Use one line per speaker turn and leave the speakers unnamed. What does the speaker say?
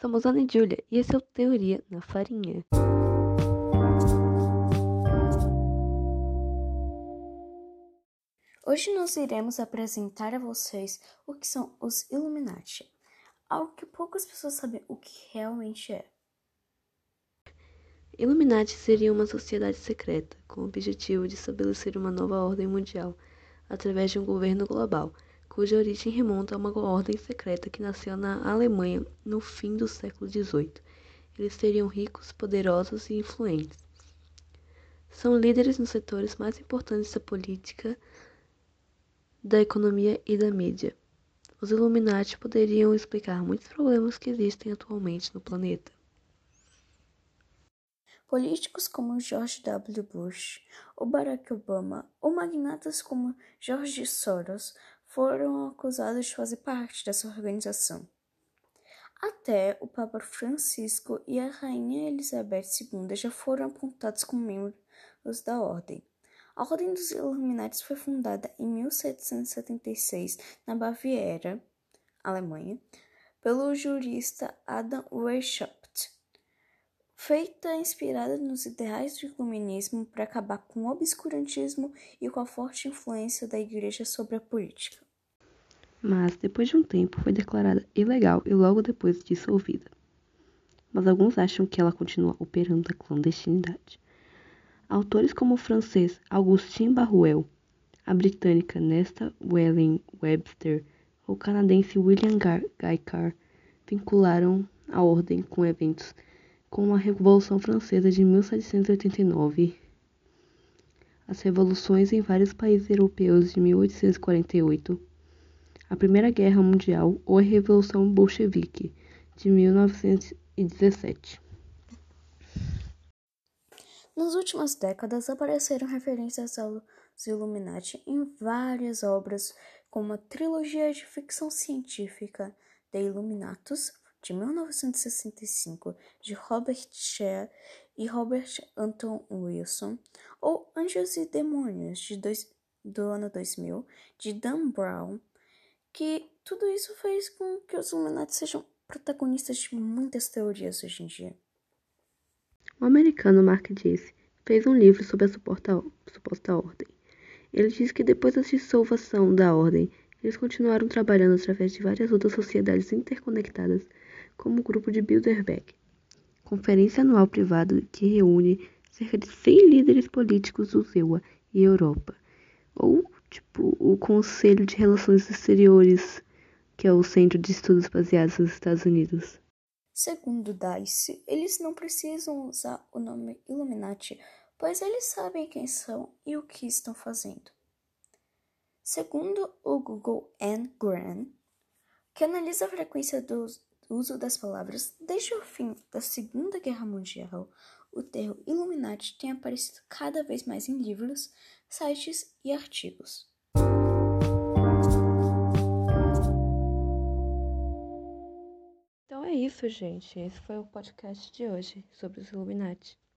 Somos Ana e Júlia e esse é o Teoria na Farinha.
Hoje nós iremos apresentar a vocês o que são os Illuminati, algo que poucas pessoas sabem o que realmente é.
Illuminati seria uma sociedade secreta com o objetivo de estabelecer uma nova ordem mundial através de um governo global cuja origem remonta a uma ordem secreta que nasceu na Alemanha no fim do século XVIII. Eles seriam ricos, poderosos e influentes. São líderes nos setores mais importantes da política, da economia e da mídia. Os Illuminati poderiam explicar muitos problemas que existem atualmente no planeta.
Políticos como George W. Bush, ou Barack Obama, ou magnatas como George Soros foram acusados de fazer parte dessa organização. Até o Papa Francisco e a Rainha Elizabeth II já foram apontados como membros da Ordem. A Ordem dos Illuminati foi fundada em 1776 na Baviera, Alemanha, pelo jurista Adam Weishaupt, feita inspirada nos ideais do iluminismo para acabar com o obscurantismo e com a forte influência da Igreja sobre a política
mas depois de um tempo foi declarada ilegal e logo depois dissolvida. Mas alguns acham que ela continua operando na clandestinidade. Autores como o francês Augustin Barruel, a britânica Nesta Welling Webster ou o canadense William Gaikar vincularam a ordem com eventos como a Revolução Francesa de 1789, as revoluções em vários países europeus de 1848 a Primeira Guerra Mundial ou a Revolução Bolchevique de 1917.
Nas últimas décadas apareceram referências aos Illuminati em várias obras, como a trilogia de ficção científica The Illuminatus, de 1965, de Robert Shea e Robert Anton Wilson, ou Anjos e Demônios, de dois, do ano 2000, de Dan Brown, que tudo isso fez com que os Illuminati sejam protagonistas de muitas teorias hoje em dia.
O americano Mark Disse fez um livro sobre a suposta, suposta ordem. Ele diz que depois da dissolvação da ordem, eles continuaram trabalhando através de várias outras sociedades interconectadas, como o grupo de Bilderberg, conferência anual privada que reúne cerca de 100 líderes políticos do ZEUA e Europa, ou tipo o Conselho de Relações Exteriores, que é o Centro de Estudos Baseados nos Estados Unidos.
Segundo Dice, eles não precisam usar o nome Illuminati, pois eles sabem quem são e o que estão fazendo. Segundo o Google Anne Graham, que analisa a frequência do uso das palavras desde o fim da Segunda Guerra Mundial, o termo Illuminati tem aparecido cada vez mais em livros, sites e artigos.
Então é isso, gente. Esse foi o podcast de hoje sobre os Illuminati.